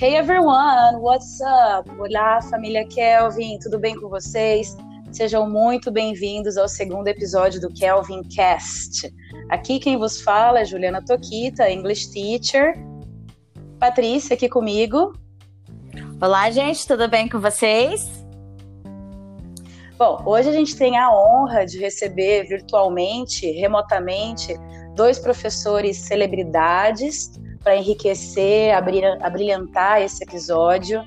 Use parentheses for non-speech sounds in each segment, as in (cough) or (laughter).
Hey everyone, what's up? Olá, família Kelvin, tudo bem com vocês? Sejam muito bem-vindos ao segundo episódio do Kelvin Cast. Aqui quem vos fala é Juliana Toquita, English Teacher. Patrícia aqui comigo. Olá, gente, tudo bem com vocês? Bom, hoje a gente tem a honra de receber virtualmente, remotamente, dois professores celebridades para enriquecer, abrilhantar esse episódio.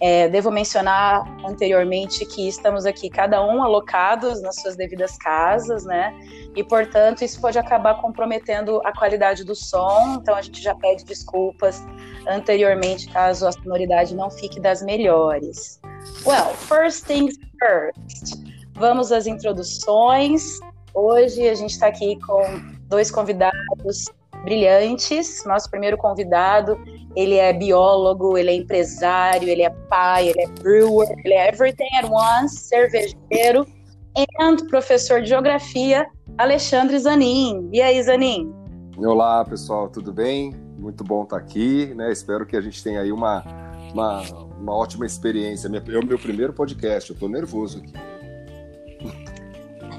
É, devo mencionar anteriormente que estamos aqui, cada um alocados nas suas devidas casas, né? E, portanto, isso pode acabar comprometendo a qualidade do som. Então, a gente já pede desculpas anteriormente, caso a sonoridade não fique das melhores. Well, first things first. Vamos às introduções. Hoje a gente está aqui com dois convidados brilhantes. Nosso primeiro convidado, ele é biólogo, ele é empresário, ele é pai, ele é brewer, ele é everything at once, cervejeiro e professor de geografia, Alexandre Zanin. E aí, Zanin? Olá, pessoal, tudo bem? Muito bom estar aqui, né? Espero que a gente tenha aí uma, uma uma ótima experiência. É o meu primeiro podcast, eu estou nervoso aqui.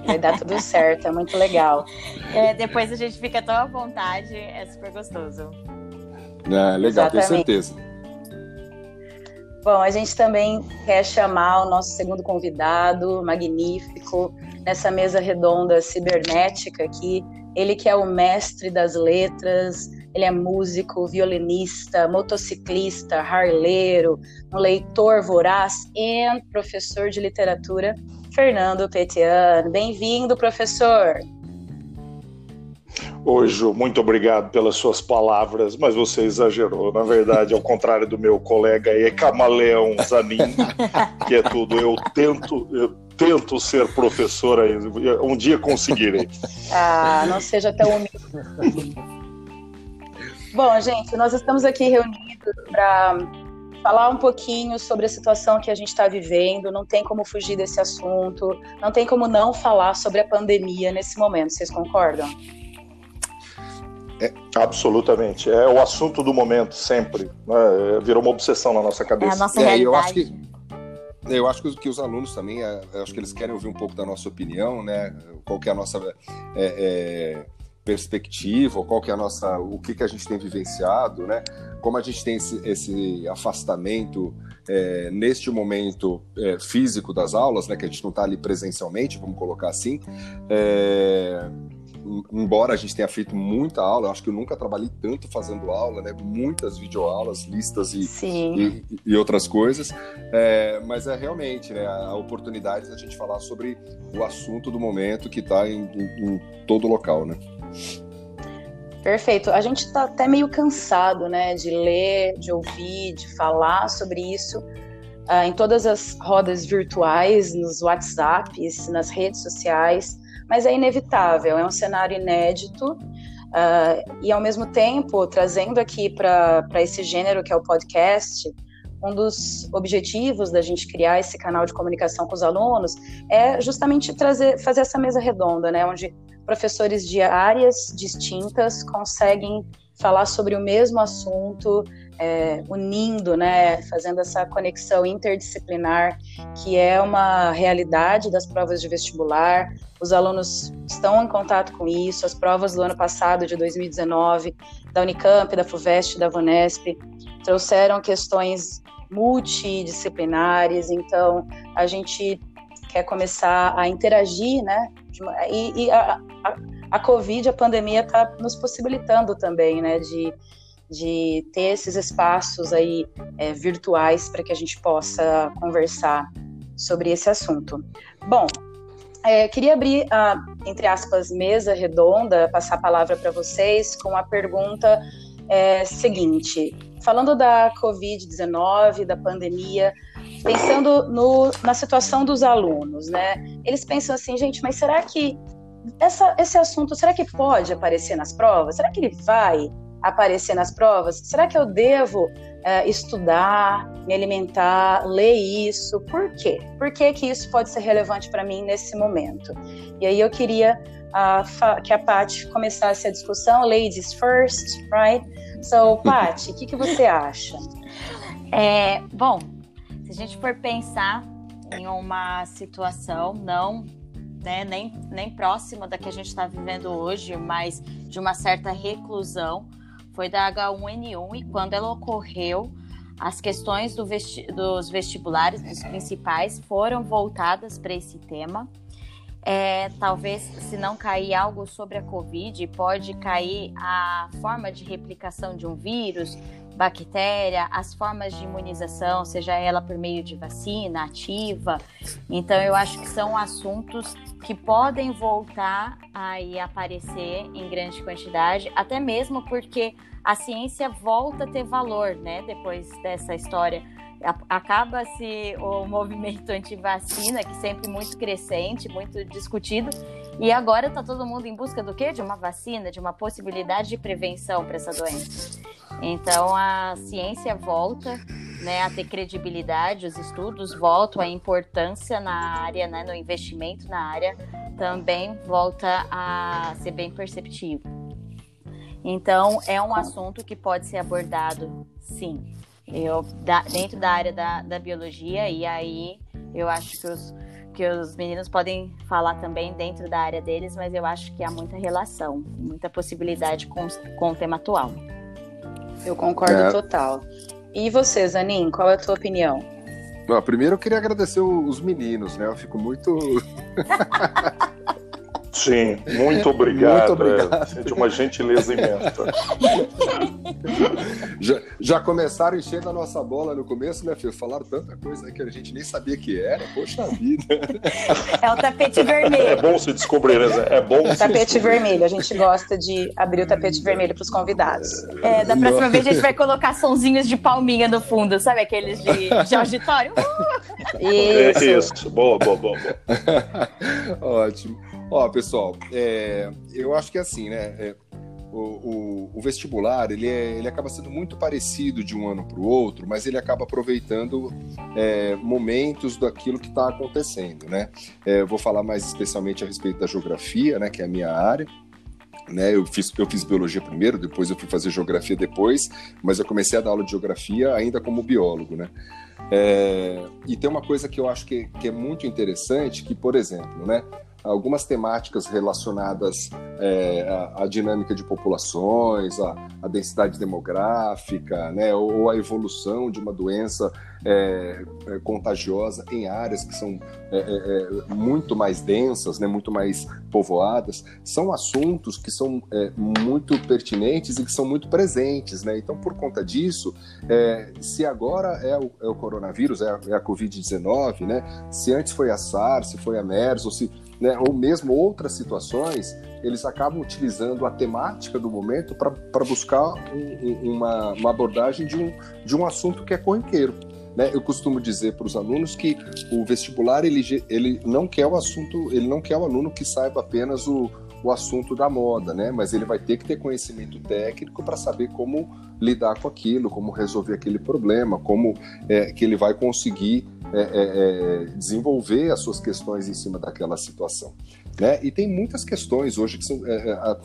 Vai dar tudo certo, é muito legal. É, depois a gente fica tão à vontade, é super gostoso. É, legal, Exatamente. tenho certeza. Bom, a gente também quer chamar o nosso segundo convidado, magnífico, nessa mesa redonda cibernética aqui. Ele que é o mestre das letras, ele é músico, violinista, motociclista, harleiro, um leitor voraz e professor de literatura, Fernando Petian. Bem-vindo, professor. Oi, Ju, muito obrigado pelas suas palavras, mas você exagerou. Na verdade, ao contrário do meu colega aí, é camaleão Zanin, que é tudo. Eu tento, eu tento ser professor aí. Um dia conseguirei. Ah, não seja tão humilde. Bom, gente, nós estamos aqui reunidos para falar um pouquinho sobre a situação que a gente está vivendo. Não tem como fugir desse assunto, não tem como não falar sobre a pandemia nesse momento. Vocês concordam? É, absolutamente. É o assunto do momento, sempre. Né? Virou uma obsessão na nossa cabeça. É a nossa é, realidade. Eu acho que... Eu acho que, os alunos também, é, acho que eles querem ouvir um pouco da nossa opinião, né? Qual que é a nossa é, é perspectiva, ou qual que é a nossa, o que, que a gente tem vivenciado, né? Como a gente tem esse, esse afastamento é, neste momento é, físico das aulas, né? Que a gente não está ali presencialmente, vamos colocar assim. É, embora a gente tenha feito muita aula, acho que eu nunca trabalhei tanto fazendo aula, né? Muitas videoaulas, listas e, e, e, outras coisas. É, mas é realmente né, a oportunidade da gente falar sobre o assunto do momento que está em, em, em todo local, né? Perfeito. A gente está até meio cansado, né, de ler, de ouvir, de falar sobre isso uh, em todas as rodas virtuais, nos WhatsApps, nas redes sociais, mas é inevitável. É um cenário inédito uh, e, ao mesmo tempo, trazendo aqui para esse gênero que é o podcast, um dos objetivos da gente criar esse canal de comunicação com os alunos é justamente trazer, fazer essa mesa redonda, né, onde professores de áreas distintas conseguem falar sobre o mesmo assunto, é, unindo, né, fazendo essa conexão interdisciplinar, que é uma realidade das provas de vestibular. Os alunos estão em contato com isso. As provas do ano passado, de 2019, da Unicamp, da FUVEST, da VUNESP, trouxeram questões multidisciplinares. Então, a gente quer começar a interagir, né? E, e a, a, a, Covid, a pandemia, está nos possibilitando também, né? De, de ter esses espaços aí é, virtuais para que a gente possa conversar sobre esse assunto. Bom, é, queria abrir a, entre aspas, mesa redonda, passar a palavra para vocês com a pergunta é, seguinte: falando da Covid-19, da pandemia, pensando no, na situação dos alunos, né? Eles pensam assim, gente, mas será que essa, esse assunto, será que pode aparecer nas provas? Será que ele vai aparecer nas provas? Será que eu devo é, estudar, me alimentar, ler isso? Por quê? Por que, que isso pode ser relevante para mim nesse momento? E aí eu queria uh, que a Paty começasse a discussão, ladies first, right? So, (laughs) Paty, o que, que você acha? É, bom, se a gente for pensar em uma situação não né, nem, nem próxima da que a gente está vivendo hoje, mas de uma certa reclusão, foi da H1N1 e quando ela ocorreu, as questões do vesti dos vestibulares, dos principais, foram voltadas para esse tema. É, talvez, se não cair algo sobre a Covid, pode cair a forma de replicação de um vírus, bactéria, as formas de imunização, seja ela por meio de vacina ativa. Então, eu acho que são assuntos que podem voltar a aparecer em grande quantidade, até mesmo porque a ciência volta a ter valor, né? Depois dessa história. Acaba-se o (laughs) movimento anti-vacina, que sempre muito crescente, muito discutido, e agora está todo mundo em busca do quê? De uma vacina, de uma possibilidade de prevenção para essa doença. Então a ciência volta né, a ter credibilidade, os estudos voltam, a importância na área, né, no investimento na área também volta a ser bem perceptível. Então é um assunto que pode ser abordado, sim, eu, da, dentro da área da, da biologia, e aí eu acho que os, que os meninos podem falar também dentro da área deles, mas eu acho que há muita relação, muita possibilidade com, com o tema atual. Eu concordo é. total. E você, Zanin, qual é a tua opinião? Bom, primeiro eu queria agradecer os meninos, né? Eu fico muito. (laughs) Sim, muito obrigado. Muito obrigado. É, de uma gentileza imensa. (laughs) já, já começaram enchendo a nossa bola no começo, né, Fio? Falaram tanta coisa que a gente nem sabia que era. Poxa vida. É o tapete vermelho. É bom se descobrir, né? É bom o tapete vermelho. A gente gosta de abrir o tapete vermelho para os convidados. É, da próxima vez a gente vai colocar sonzinhos de palminha no fundo, sabe aqueles de, de auditório? Uh! Isso. É isso. Boa, boa, boa. boa. (laughs) Ótimo. Ó, pessoal, é, eu acho que é assim, né? É, o, o, o, vestibular ele, é, ele acaba sendo muito parecido de um ano para o outro, mas ele acaba aproveitando é, momentos daquilo que está acontecendo, né? É, vou falar mais especialmente a respeito da geografia, né? Que é a minha área. Né, eu, fiz, eu fiz biologia primeiro, depois eu fui fazer geografia depois, mas eu comecei a dar aula de geografia ainda como biólogo, né? É, e tem uma coisa que eu acho que, que é muito interessante, que, por exemplo, né, algumas temáticas relacionadas é, à, à, dinâmica de populações, à, à densidade demográfica, né, ou, ou à evolução de uma doença é, é, contagiosa em áreas que são é, é, é muito mais densas, né, muito mais povoadas, são assuntos que são muito pertinentes e que são muito presentes. Né? Então, por conta disso, se agora é o, o coronavírus, é a, a Covid-19, né? se antes foi a SARS, se foi a MERS, ou, se, né, ou mesmo outras situações, eles acabam utilizando a temática do momento para buscar um, uma, uma abordagem de um, de um assunto que é corriqueiro. Né? Eu costumo dizer para os alunos que o vestibular ele, ele não quer o assunto, ele não quer o aluno que saiba apenas o, o assunto da moda, né? Mas ele vai ter que ter conhecimento técnico para saber como lidar com aquilo, como resolver aquele problema, como é, que ele vai conseguir é, é, é desenvolver as suas questões em cima daquela situação. Né? E tem muitas questões hoje que são, é, é,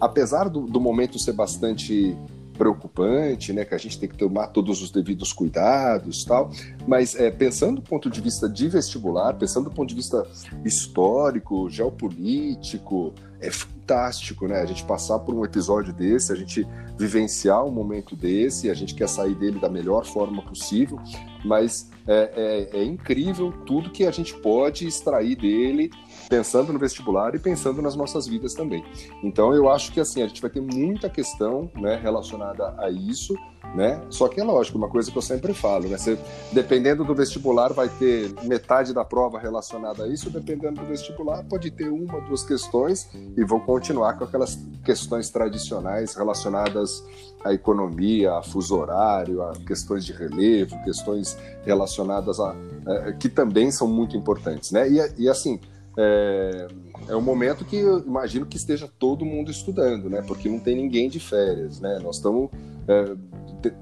apesar do, do momento ser bastante preocupante, né, que a gente tem que tomar todos os devidos cuidados, tal. Mas é, pensando do ponto de vista de vestibular, pensando do ponto de vista histórico, geopolítico, é fantástico, né? A gente passar por um episódio desse, a gente vivenciar um momento desse, a gente quer sair dele da melhor forma possível, mas é, é, é incrível tudo que a gente pode extrair dele pensando no vestibular e pensando nas nossas vidas também. Então eu acho que assim a gente vai ter muita questão, né, relacionada a isso, né? Só que é lógico, uma coisa que eu sempre falo, né? Você, dependendo do vestibular vai ter metade da prova relacionada a isso, dependendo do vestibular pode ter uma, duas questões e vão continuar com aquelas questões tradicionais relacionadas à economia, a fuso horário, a questões de relevo, questões relacionadas a, a que também são muito importantes, né? E, e assim é, é um momento que eu imagino que esteja todo mundo estudando, né? Porque não tem ninguém de férias, né? Nós estamos é,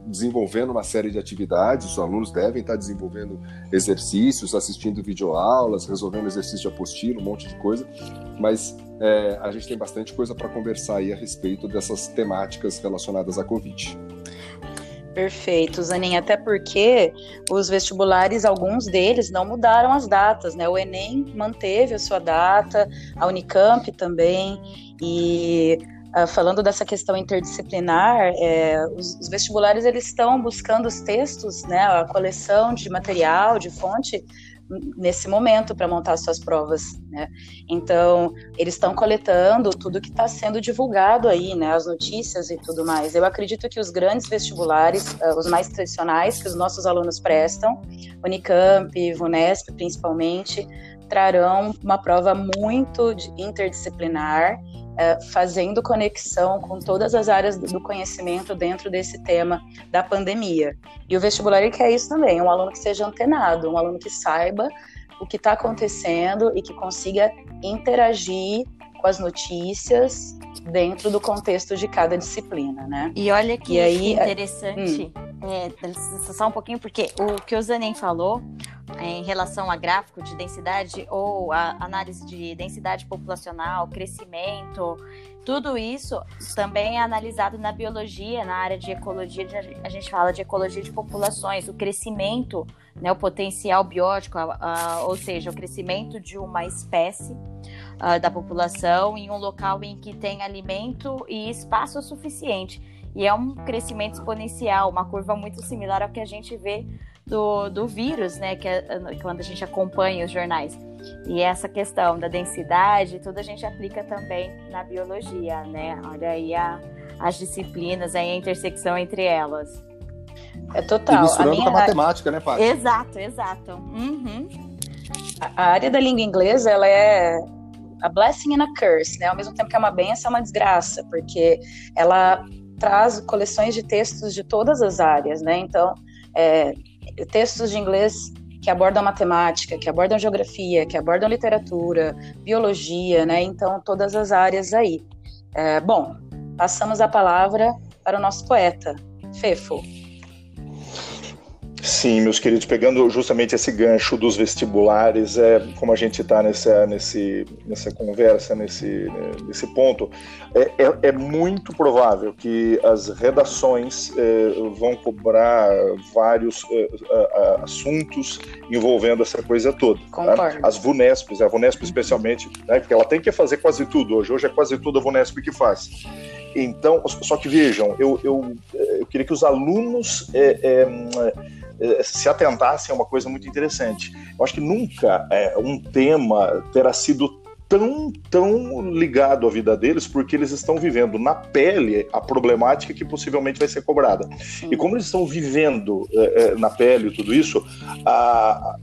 desenvolvendo uma série de atividades, os alunos devem estar desenvolvendo exercícios, assistindo videoaulas, resolvendo exercício de apostila, um monte de coisa, mas é, a gente tem bastante coisa para conversar aí a respeito dessas temáticas relacionadas à Covid. Perfeito, Zanin, até porque os vestibulares, alguns deles não mudaram as datas, né? O Enem manteve a sua data, a Unicamp também, e uh, falando dessa questão interdisciplinar, é, os, os, vestibulares eles estão buscando os textos, né? A coleção de material, de fonte, nesse momento para montar suas provas, né? Então, eles estão coletando tudo que está sendo divulgado aí, né? As notícias e tudo mais. Eu acredito que os grandes vestibulares, uh, os mais tradicionais que os nossos alunos prestam, Unicamp, Vunesp principalmente, trarão uma prova muito interdisciplinar é, fazendo conexão com todas as áreas do conhecimento dentro desse tema da pandemia. E o vestibular quer isso também, um aluno que seja antenado, um aluno que saiba o que está acontecendo e que consiga interagir com as notícias dentro do contexto de cada disciplina, né? E olha que e aí, interessante, hum. é, só um pouquinho, porque o que o Zanem falou é, em relação a gráfico de densidade ou a análise de densidade populacional, crescimento, tudo isso também é analisado na biologia, na área de ecologia, a gente fala de ecologia de populações, o crescimento, né, o potencial biótico, a, a, ou seja, o crescimento de uma espécie uh, da população em um local em que tem alimento e espaço suficiente. E é um crescimento exponencial, uma curva muito similar ao que a gente vê do, do vírus, né? Que é quando a gente acompanha os jornais. E essa questão da densidade, tudo a gente aplica também na biologia, né? Olha aí a, as disciplinas, aí a intersecção entre elas. É total. E misturando a minha... com a matemática, né, Paty? Exato, exato. Uhum. A área da língua inglesa, ela é a blessing and a curse, né? Ao mesmo tempo que é uma benção, é uma desgraça, porque ela traz coleções de textos de todas as áreas, né? Então, é, textos de inglês que abordam matemática, que abordam geografia, que abordam literatura, biologia, né? Então, todas as áreas aí. É, bom, passamos a palavra para o nosso poeta, Fefo. Sim, meus queridos, pegando justamente esse gancho dos vestibulares, é como a gente está nessa, nesse, nessa conversa, nesse, nesse ponto, é, é, é muito provável que as redações é, vão cobrar vários é, assuntos envolvendo essa coisa toda. Né? As VUNESPs, a VUNESP especialmente, né, porque ela tem que fazer quase tudo hoje, hoje é quase tudo a VUNESP que faz. Então, só que vejam, eu, eu, eu queria que os alunos é, é, se atentassem a uma coisa muito interessante. Eu acho que nunca é, um tema terá sido tão, tão ligado à vida deles porque eles estão vivendo na pele a problemática que possivelmente vai ser cobrada. E como eles estão vivendo é, é, na pele tudo isso, a,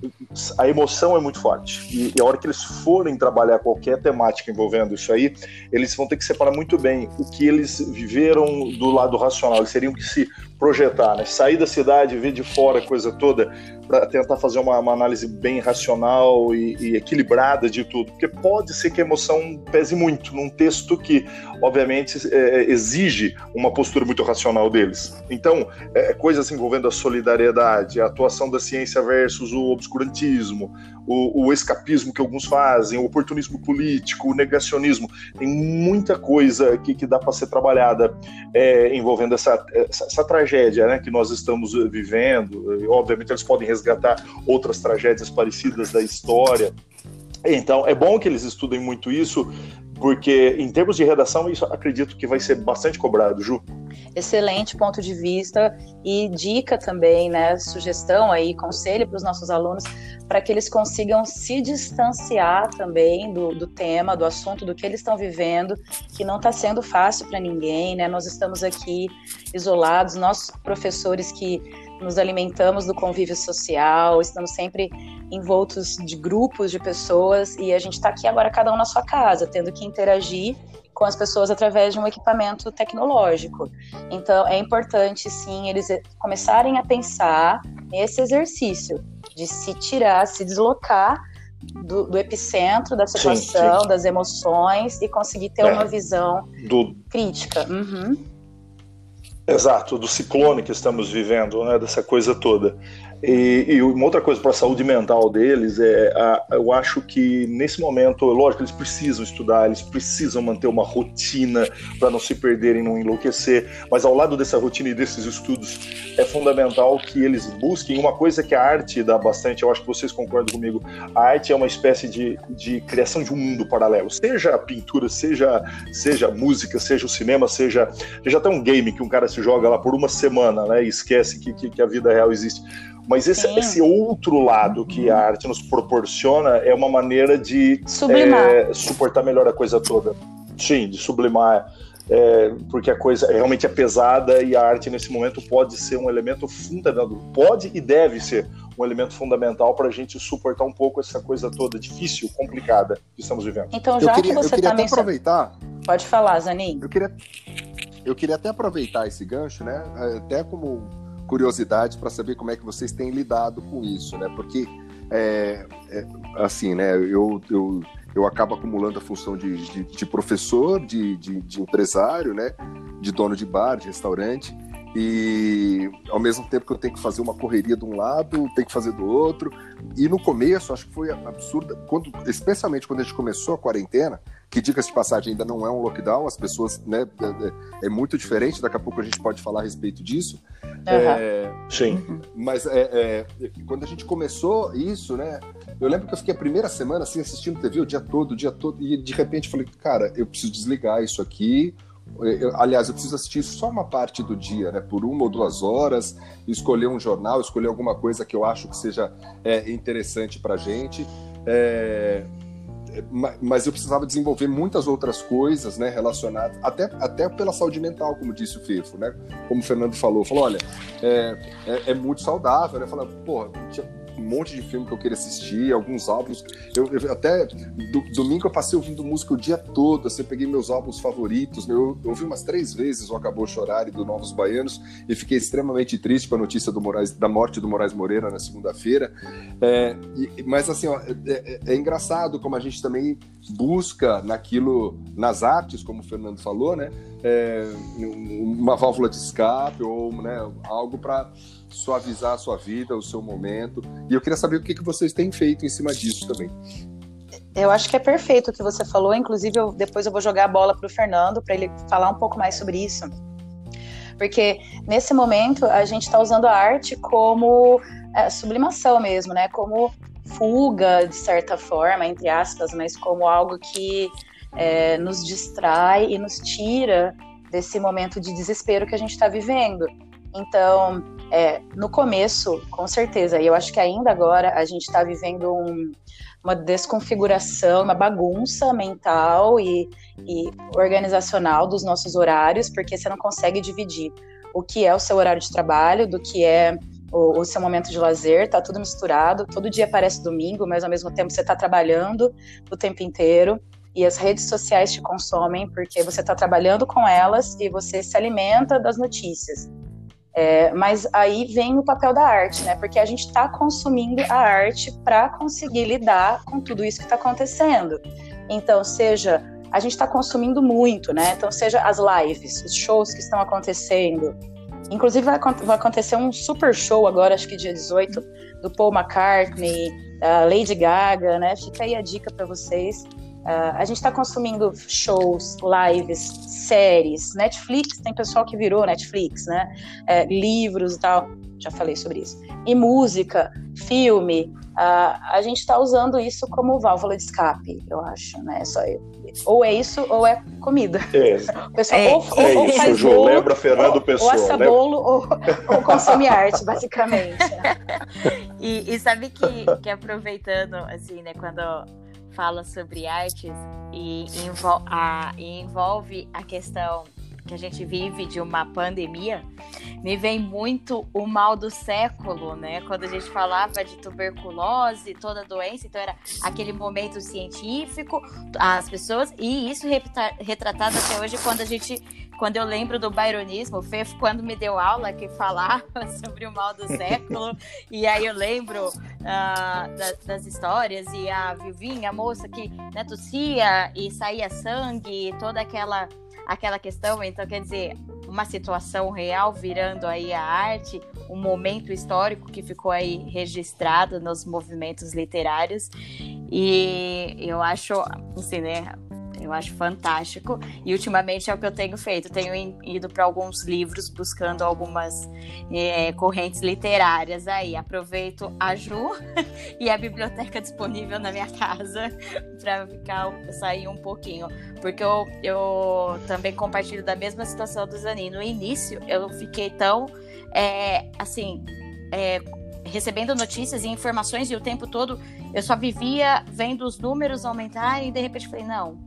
a emoção é muito forte. E, e, a hora que eles forem trabalhar qualquer temática envolvendo isso aí, eles vão ter que separar muito bem o que eles viveram do lado racional. Eles teriam que se projetar, né? sair da cidade, ver de fora a coisa toda, para tentar fazer uma, uma, análise bem racional e, e, equilibrada de tudo, porque pode ser que a emoção pese muito num texto que, obviamente, é, exige uma postura muito racional deles. Então, é, coisas envolvendo a solidariedade, a atuação da ciência versus o obscurantismo, o, o escapismo que alguns fazem, o oportunismo político, o negacionismo, tem muita coisa que, que dá para ser trabalhada é, envolvendo essa, essa, essa tragédia né, que nós estamos vivendo. E, obviamente, eles podem resgatar outras tragédias parecidas da história. Então, é bom que eles estudem muito isso, porque em termos de redação, isso acredito que vai ser bastante cobrado, Ju. Excelente ponto de vista e dica também, né? Sugestão aí, conselho para os nossos alunos, para que eles consigam se distanciar também do, do tema, do assunto, do que eles estão vivendo, que não está sendo fácil para ninguém, né? Nós estamos aqui isolados, nossos professores que nos alimentamos do convívio social, estamos sempre envoltos de grupos de pessoas e a gente está aqui agora cada um na sua casa, tendo que interagir com as pessoas através de um equipamento tecnológico. Então é importante sim eles começarem a pensar nesse exercício de se tirar, se deslocar do, do epicentro da situação, sim, sim. das emoções e conseguir ter é, uma visão do... crítica. Uhum. Exato, do ciclone que estamos vivendo, né, dessa coisa toda. E, e, uma outra coisa para a saúde mental deles é, a, eu acho que nesse momento, lógico, eles precisam estudar, eles precisam manter uma rotina para não se perderem, não enlouquecer. Mas ao lado dessa rotina e desses estudos, é fundamental que eles busquem uma coisa que a arte dá bastante. Eu acho que vocês concordam comigo. A arte é uma espécie de, de criação de um mundo paralelo, seja a pintura, seja seja música, seja o cinema, seja já até um game que um cara se joga lá por uma semana, né, e esquece que, que, que a vida real existe mas esse, esse, outro lado que a arte nos proporciona é uma maneira de é, suportar melhor a coisa toda. Sim, de sublimar. É, porque a coisa realmente é pesada e a arte nesse momento pode ser um elemento fundamental, pode e deve ser um elemento fundamental para a gente suportar um pouco essa coisa toda difícil, complicada que estamos vivendo. Então, já queria, que você está aproveitar. Pode falar, Zanin. Eu queria, eu queria até aproveitar esse gancho, né? Até como curiosidades para saber como é que vocês têm lidado com isso, né? Porque, é, é, assim, né? Eu, eu, eu acabo acumulando a função de, de, de professor, de, de, de, empresário, né? De dono de bar, de restaurante. E ao mesmo tempo que eu tenho que fazer uma correria de um lado, tenho que fazer do outro. E no começo, acho que foi absurda, quando, especialmente quando a gente começou a quarentena, que diga-se de passagem ainda não é um lockdown, as pessoas, né, é, é, muito diferente, daqui a pouco a gente pode falar a respeito disso. Uhum. É, Sim. Mas é, é, quando a gente começou isso, né, eu lembro que eu fiquei a primeira semana assim assistindo TV o dia todo, o dia todo, e de repente falei, cara, eu preciso desligar isso aqui. Eu, aliás, eu preciso assistir só uma parte do dia, né, por uma ou duas horas, escolher um jornal, escolher alguma coisa que eu acho que seja é, interessante para gente. É, mas eu precisava desenvolver muitas outras coisas, né, relacionadas, até, até pela saúde mental, como disse o Fefo, né, como o Fernando falou, falou, olha, é, é, é muito saudável, né, falando, pô, um monte de filme que eu queria assistir, alguns álbuns. Eu, eu até do, domingo eu passei ouvindo música o dia todo, assim, eu peguei meus álbuns favoritos. Né? Eu, ouvi umas três vezes o Acabou Chorar e do Novos Baianos e fiquei extremamente triste com a notícia do Moraes, da morte do Moraes Moreira na segunda-feira. É, mas assim, ó, é, é, é engraçado como a gente também busca naquilo, nas artes, como o Fernando falou, né? É, uma válvula de escape ou né, algo para suavizar a sua vida, o seu momento. E eu queria saber o que, que vocês têm feito em cima disso também. Eu acho que é perfeito o que você falou. Inclusive, eu, depois eu vou jogar a bola para o Fernando para ele falar um pouco mais sobre isso. Porque nesse momento a gente está usando a arte como é, sublimação mesmo, né? Como fuga, de certa forma, entre aspas, mas como algo que é, nos distrai e nos tira desse momento de desespero que a gente está vivendo. Então, é, no começo, com certeza, e eu acho que ainda agora a gente está vivendo um, uma desconfiguração, uma bagunça mental e, e organizacional dos nossos horários, porque você não consegue dividir o que é o seu horário de trabalho, do que é o, o, seu momento de lazer, tá tudo misturado. Todo dia parece domingo, mas ao mesmo tempo você está trabalhando o tempo inteiro. E as redes sociais te consomem porque você está trabalhando com elas e você se alimenta das notícias. É, mas aí vem o papel da arte, né? Porque a gente está consumindo a arte para conseguir lidar com tudo isso que está acontecendo. Então, seja a gente está consumindo muito, né? Então, seja as lives, os shows que estão acontecendo. Inclusive, vai, vai acontecer um super show agora, acho que dia 18, do Paul McCartney, Lady Gaga, né? Fica aí a dica para vocês. Uh, a gente está consumindo shows, lives, séries, Netflix, tem pessoal que virou Netflix, né? É, livros e tal, já falei sobre isso. E música, filme, uh, a gente está usando isso como válvula de escape, eu acho, né? Só eu. Ou é isso ou é comida. É, o pessoal é, ou, é ou, isso, Ju, bolo, lembra Fernando Pessoa. Ou assa bolo ou, ou consome arte, basicamente. (laughs) e, e sabe que, que aproveitando, assim, né, quando fala sobre artes e, envol a, e envolve a questão que a gente vive de uma pandemia, me vem muito o mal do século, né? Quando a gente falava de tuberculose, toda doença, então era aquele momento científico, as pessoas, e isso retratado até hoje quando a gente quando eu lembro do byronismo, o Fefo, quando me deu aula que falava (laughs) sobre o mal do (laughs) século, e aí eu lembro uh, da, das histórias, e a Vivinha, a moça que né, tossia e saía sangue, toda aquela aquela questão, então quer dizer, uma situação real virando aí a arte, um momento histórico que ficou aí registrado nos movimentos literários. E eu acho, assim, né, eu acho fantástico. E ultimamente é o que eu tenho feito. Tenho ido para alguns livros buscando algumas é, correntes literárias aí. Aproveito a Ju (laughs) e a biblioteca disponível na minha casa (laughs) para ficar sair um pouquinho. Porque eu, eu também compartilho da mesma situação do Zanin. No início eu fiquei tão é, assim. É, recebendo notícias e informações e o tempo todo eu só vivia vendo os números aumentarem e de repente falei, não,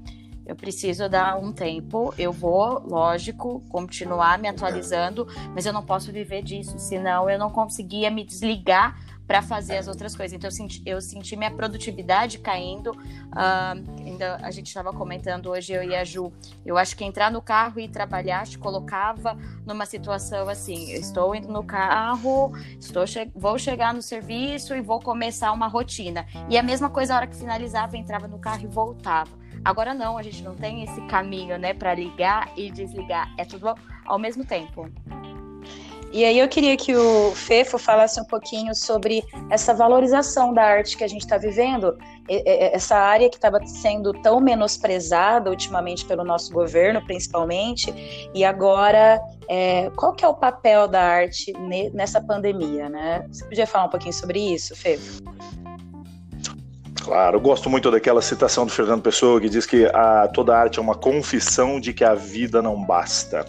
eu preciso dar um tempo, eu vou, lógico, continuar me atualizando, mas eu não posso viver disso, senão eu não conseguia me desligar para fazer as outras coisas. Então eu senti, eu senti minha produtividade caindo. Uh, ainda a gente estava comentando hoje eu e a Ju. Eu acho que entrar no carro e trabalhar te colocava numa situação assim: estou indo no carro, estou che vou chegar no serviço e vou começar uma rotina. E a mesma coisa a hora que finalizava, entrava no carro e voltava. Agora não, a gente não tem esse caminho, né, para ligar e desligar. É tudo ao mesmo tempo. E aí eu queria que o Fefo falasse um pouquinho sobre essa valorização da arte que a gente está vivendo, essa área que estava sendo tão menosprezada ultimamente pelo nosso governo, principalmente, e agora é, qual que é o papel da arte nessa pandemia, né? Você podia falar um pouquinho sobre isso, Fefo? Claro, gosto muito daquela citação do Fernando Pessoa que diz que a, toda arte é uma confissão de que a vida não basta.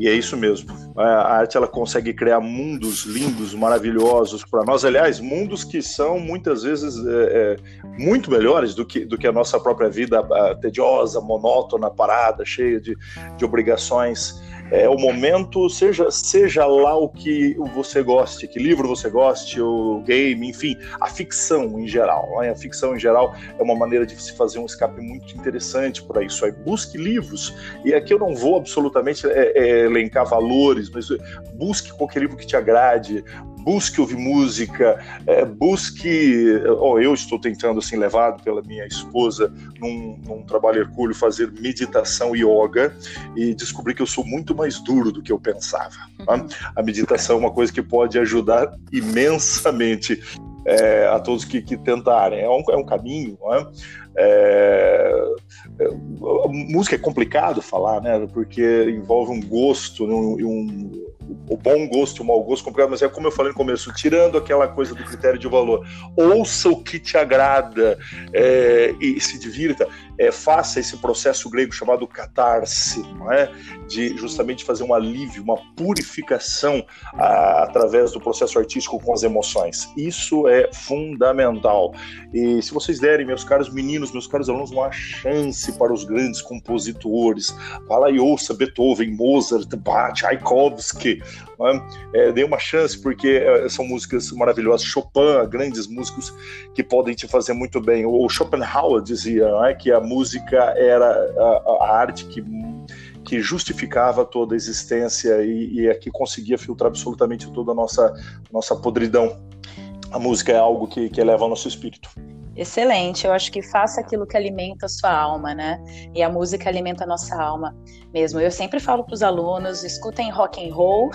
E é isso mesmo. A arte ela consegue criar mundos lindos, maravilhosos para nós. Aliás, mundos que são muitas vezes é, é, muito melhores do que, do que a nossa própria vida tediosa, monótona, parada, cheia de, de obrigações é, o momento, seja, seja lá o que você goste, que livro você goste, o game, enfim, a ficção em geral. Né? A ficção em geral é uma maneira de se fazer um escape muito interessante para isso. Aí busque livros, e aqui eu não vou absolutamente é, é, elencar valores, mas busque qualquer livro que te agrade, busque ouvir música, é, busque. Oh, eu estou tentando, assim, levado pela minha esposa num, num trabalho hercúleo, fazer meditação e yoga e descobri que eu sou muito mais duro do que eu pensava. Tá? Uhum. A meditação é uma coisa que pode ajudar imensamente é, a todos que, que tentarem. É um, é um caminho, é? É, é, música é complicado falar, né? Porque envolve um gosto e um, um, o bom gosto e o mau gosto complicado, mas é como eu falei no começo, tirando aquela coisa do critério de valor, ouça o que te agrada é, e se divirta, é, faça esse processo grego chamado catarse, não é? de justamente fazer um alívio, uma purificação a, através do processo artístico com as emoções. Isso é fundamental. E se vocês derem, meus caros meninos, meus caros alunos, uma chance para os grandes compositores, fala e ouça Beethoven, Mozart, Bach, Tchaikovsky, é? É, dê uma chance, porque é, são músicas maravilhosas. Chopin, grandes músicos que podem te fazer muito bem. O Schopenhauer dizia é, que a música era a, a arte que que justificava toda a existência e, e é que conseguia filtrar absolutamente toda a nossa, nossa podridão. A música é algo que, que eleva o nosso espírito. Excelente, eu acho que faça aquilo que alimenta a sua alma, né? E a música alimenta a nossa alma mesmo. Eu sempre falo para os alunos: escutem rock and roll,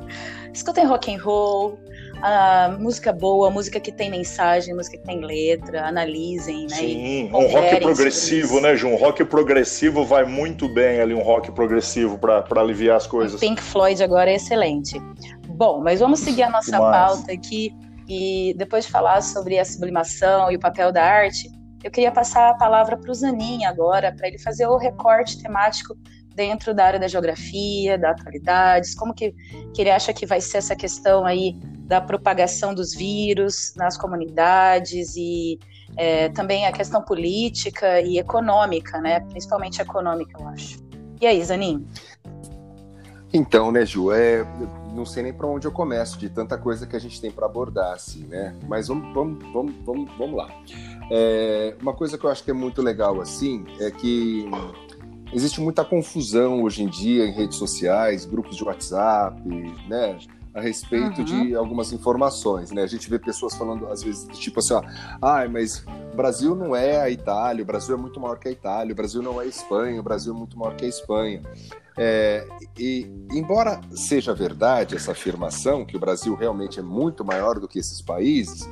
(laughs) escutem rock and roll, a música boa, música que tem mensagem, música que tem letra, analisem, né? Sim, um rock progressivo, né, Ju? Um rock progressivo vai muito bem ali, um rock progressivo para aliviar as coisas. O Pink Floyd agora é excelente. Bom, mas vamos seguir a nossa pauta aqui e depois de falar sobre a sublimação e o papel da arte, eu queria passar a palavra para o Zanin agora, para ele fazer o recorte temático dentro da área da geografia, da atualidades, como que, que ele acha que vai ser essa questão aí da propagação dos vírus nas comunidades e é, também a questão política e econômica, né? Principalmente econômica, eu acho. E aí, Zanin? Então, né, Ju, é, não sei nem para onde eu começo de tanta coisa que a gente tem para abordar, assim, né? Mas vamos, vamos, vamos, vamos, vamos lá. É, uma coisa que eu acho que é muito legal, assim, é que existe muita confusão hoje em dia em redes sociais, grupos de WhatsApp, né? A respeito uhum. de algumas informações, né? A gente vê pessoas falando às vezes tipo assim, ó, ah, mas o Brasil não é a Itália, o Brasil é muito maior que a Itália, o Brasil não é a Espanha, o Brasil é muito maior que a Espanha. É, e embora seja verdade essa afirmação que o Brasil realmente é muito maior do que esses países,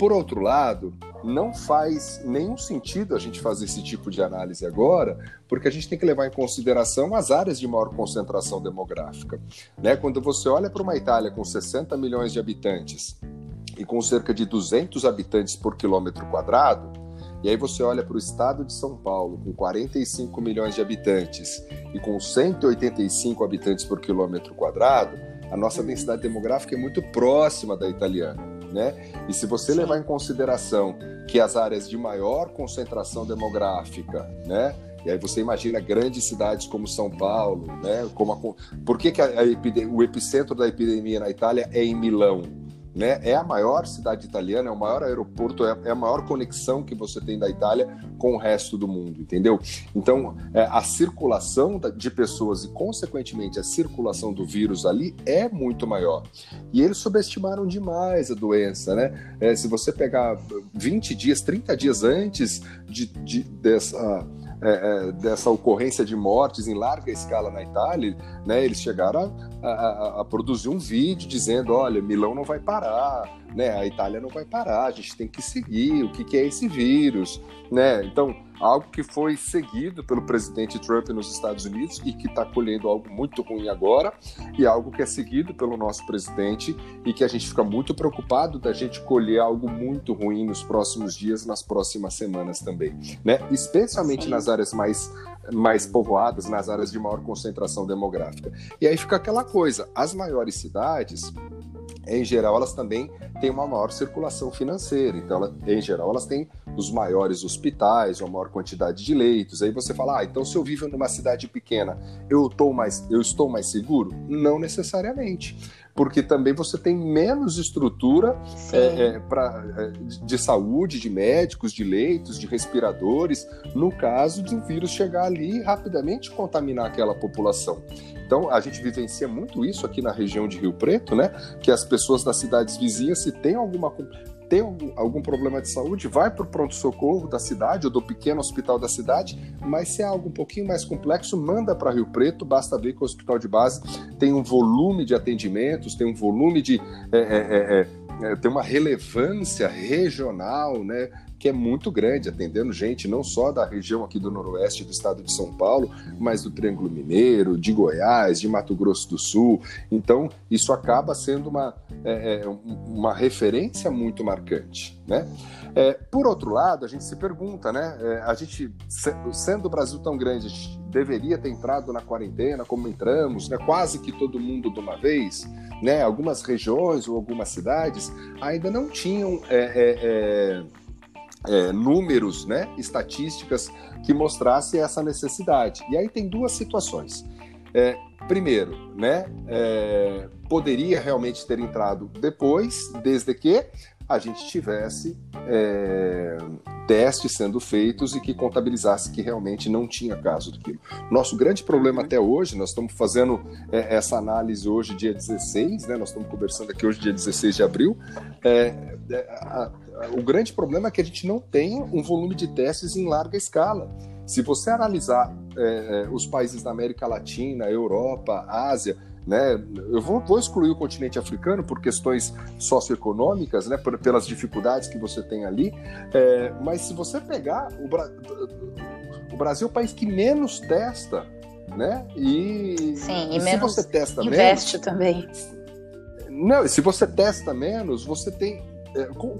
por outro lado, não faz nenhum sentido a gente fazer esse tipo de análise agora, porque a gente tem que levar em consideração as áreas de maior concentração demográfica. Né? Quando você olha para uma Itália com 60 milhões de habitantes e com cerca de 200 habitantes por quilômetro quadrado, e aí você olha para o estado de São Paulo, com 45 milhões de habitantes e com 185 habitantes por quilômetro quadrado, a nossa densidade demográfica é muito próxima da italiana né? E se você Sim. levar em consideração que as áreas de maior concentração demográfica, né? E aí você imagina grandes cidades como São Paulo, né? Como a... Por que, que a, a, o epicentro da epidemia na Itália é em Milão? Né? É a maior cidade italiana, é o maior aeroporto, é, é a maior conexão que você tem da Itália com o resto do mundo, entendeu? Então, é, a circulação de pessoas e, consequentemente, a circulação do vírus ali é muito maior. E eles subestimaram demais a doença, né? É, se você pegar 20 dias, 30 dias antes de, de dessa é, é, dessa ocorrência de mortes em larga escala na Itália, né, eles chegaram a, a, a, produzir um vídeo dizendo, olha, Milão não vai parar, né, a Itália não vai parar, a gente tem que seguir, o que, que é esse vírus, né? Então, algo que foi seguido pelo presidente Trump nos Estados Unidos e que está colhendo algo muito ruim agora, e algo que é seguido pelo nosso presidente e que a gente fica muito preocupado da gente colher algo muito ruim nos próximos dias, nas próximas semanas também, né? Especialmente Sim. nas áreas mais mais povoadas, nas áreas de maior concentração demográfica. E aí fica aquela coisa, as maiores cidades em geral, elas também têm uma maior circulação financeira. Então, ela, em geral, elas têm os maiores hospitais, uma maior quantidade de leitos. Aí você fala, ah, então se eu vivo numa cidade pequena, eu, tô mais, eu estou mais seguro? Não necessariamente porque também você tem menos estrutura é, é, pra, é, de saúde, de médicos, de leitos, de respiradores, no caso de um vírus chegar ali e rapidamente contaminar aquela população. Então, a gente vivencia muito isso aqui na região de Rio Preto, né? Que as pessoas das cidades vizinhas, se tem alguma tem algum, problema de saúde, vai para o pronto-socorro da cidade ou do pequeno hospital da cidade, mas se é algo um pouquinho mais complexo, manda para Rio Preto, basta ver que o hospital de base tem um volume de atendimentos, tem um volume de. É, é, é, é, é tem uma relevância regional, né? Que é muito grande, atendendo gente não só da região aqui do noroeste do estado de São Paulo, mas do Triângulo Mineiro, de Goiás, de Mato Grosso do Sul. Então, isso acaba sendo uma, é, é uma referência muito marcante, né? É, por outro lado, a gente se pergunta, né? É, a gente, sendo o Brasil tão grande, a gente deveria ter entrado na quarentena, como entramos, né? Quase que todo mundo de uma vez, né? Algumas regiões ou algumas cidades ainda não tinham é, é, números, né, estatísticas que mostrassem essa necessidade. E aí tem duas situações. É, primeiro, né, é, poderia realmente ter entrado depois, desde que a gente tivesse é, testes sendo feitos e que contabilizasse que realmente não tinha caso daquilo. Nosso grande problema até hoje, nós estamos fazendo é, essa análise hoje, dia 16, né, nós estamos conversando aqui hoje, dia 16 de abril, é, é a, o grande problema é que a gente não tem um volume de testes em larga escala. Se você analisar é, é os países da América Latina, Europa, Ásia, né, eu vou, vou, excluir o continente africano por questões socioeconômicas, né, por, pelas dificuldades que você tem ali, é, mas se você pegar o, Bra o Brasil é o país que menos testa, né? E, Sim, e, e se você testa investe menos, também. Não, se você testa menos, você tem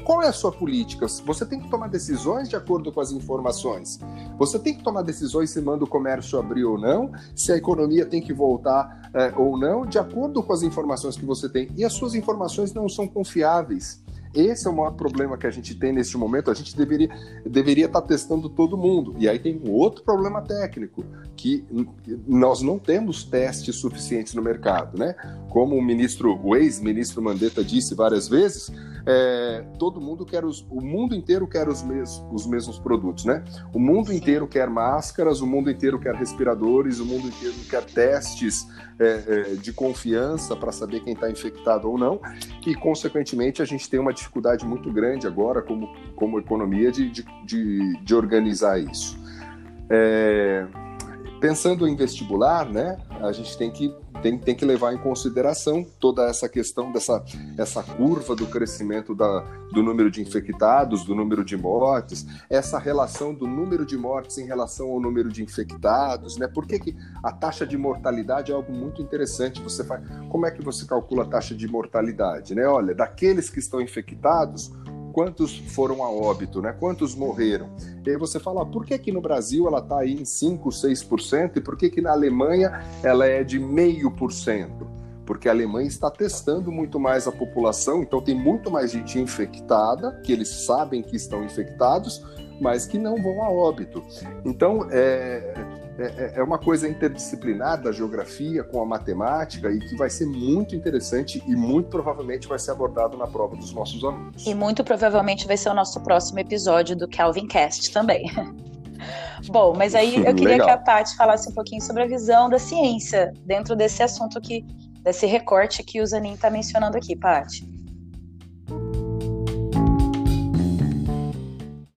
qual é a sua política? Você tem que tomar decisões de acordo com as informações. Você tem que tomar decisões se manda o comércio abrir ou não, se a economia tem que voltar é, ou não, de acordo com as informações que você tem. E as suas informações não são confiáveis. Esse é o maior problema que a gente tem neste momento. A gente deveria, deveria estar testando todo mundo. E aí tem um outro problema técnico, que nós não temos testes suficientes no mercado. Né? Como o ministro, o ex-ministro Mandetta disse várias vezes, é, todo mundo quer os, o mundo inteiro quer os, mes, os mesmos produtos, né? O mundo inteiro quer máscaras, o mundo inteiro quer respiradores, o mundo inteiro quer testes é, é, de confiança para saber quem está infectado ou não, e consequentemente a gente tem uma dificuldade muito grande agora como, como economia de, de, de, de organizar isso. É, pensando em vestibular, né, a gente tem que, tem, tem que levar em consideração toda essa questão dessa essa curva do crescimento da, do número de infectados, do número de mortes, essa relação do número de mortes em relação ao número de infectados, né? Por que, que a taxa de mortalidade é algo muito interessante? Você faz, como é que você calcula a taxa de mortalidade, né? Olha, daqueles que estão infectados, quantos foram a óbito, né? Quantos morreram? E aí você fala, por que que no Brasil ela está aí em 5, 6% e por que que na Alemanha ela é de meio por cento? Porque a Alemanha está testando muito mais a população, então tem muito mais gente infectada, que eles sabem que estão infectados, mas que não vão a óbito. Então, é, é, é uma coisa interdisciplinar da geografia com a matemática e que vai ser muito interessante e muito provavelmente vai ser abordado na prova dos nossos alunos. E muito provavelmente vai ser o nosso próximo episódio do Calvin Cast também. (laughs) Bom, mas aí eu queria Legal. que a Paty falasse um pouquinho sobre a visão da ciência dentro desse assunto que desse recorte que o Zanin está mencionando aqui, Paty.